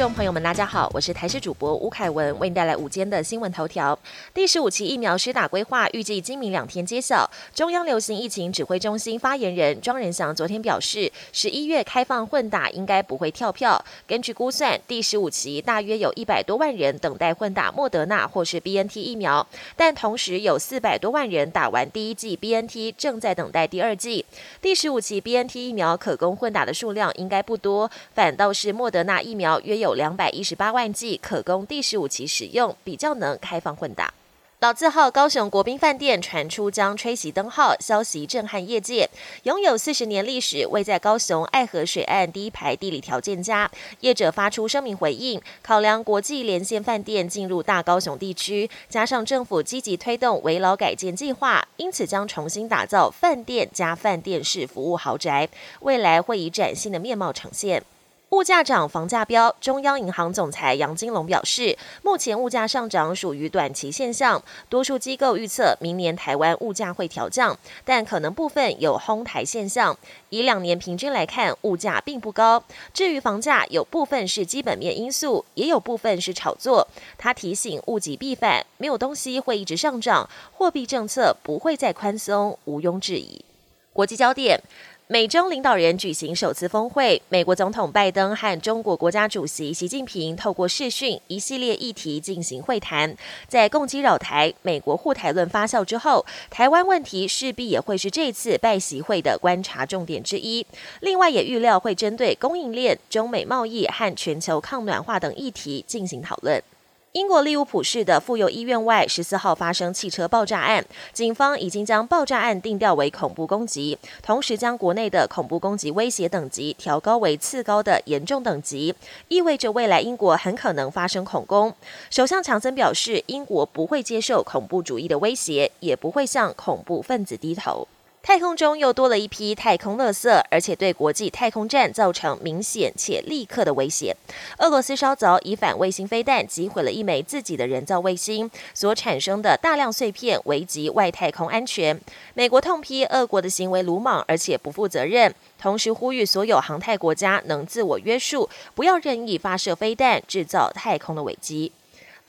众朋友们，大家好，我是台视主播吴凯文，为您带来午间的新闻头条。第十五期疫苗施打规划预计今明两天揭晓。中央流行疫情指挥中心发言人庄仁祥昨天表示，十一月开放混打应该不会跳票。根据估算，第十五期大约有一百多万人等待混打莫德纳或是 B N T 疫苗，但同时有四百多万人打完第一剂 B N T，正在等待第二剂。第十五期 B N T 疫苗可供混打的数量应该不多，反倒是莫德纳疫苗。约有两百一十八万剂可供第十五期使用，比较能开放混打。老字号高雄国宾饭店传出将吹熄灯号，消息震撼业界。拥有四十年历史，位在高雄爱河水岸第一排，地理条件佳。业者发出声明回应，考量国际连线饭店进入大高雄地区，加上政府积极推动围老改建计划，因此将重新打造饭店加饭店式服务豪宅，未来会以崭新的面貌呈现。物价涨，房价飙。中央银行总裁杨金龙表示，目前物价上涨属于短期现象，多数机构预测明年台湾物价会调降，但可能部分有哄抬现象。以两年平均来看，物价并不高。至于房价，有部分是基本面因素，也有部分是炒作。他提醒，物极必反，没有东西会一直上涨，货币政策不会再宽松，毋庸置疑。国际焦点。美中领导人举行首次峰会，美国总统拜登和中国国家主席习近平透过视讯一系列议题进行会谈。在攻击扰台、美国护台论发酵之后，台湾问题势必也会是这次拜习会的观察重点之一。另外，也预料会针对供应链、中美贸易和全球抗暖化等议题进行讨论。英国利物浦市的妇幼医院外十四号发生汽车爆炸案，警方已经将爆炸案定调为恐怖攻击，同时将国内的恐怖攻击威胁等级调高为次高的严重等级，意味着未来英国很可能发生恐攻。首相强森表示，英国不会接受恐怖主义的威胁，也不会向恐怖分子低头。太空中又多了一批太空垃圾，而且对国际太空站造成明显且立刻的威胁。俄罗斯稍早以反卫星飞弹击毁了一枚自己的人造卫星，所产生的大量碎片危及外太空安全。美国痛批俄国的行为鲁莽而且不负责任，同时呼吁所有航太国家能自我约束，不要任意发射飞弹，制造太空的危机。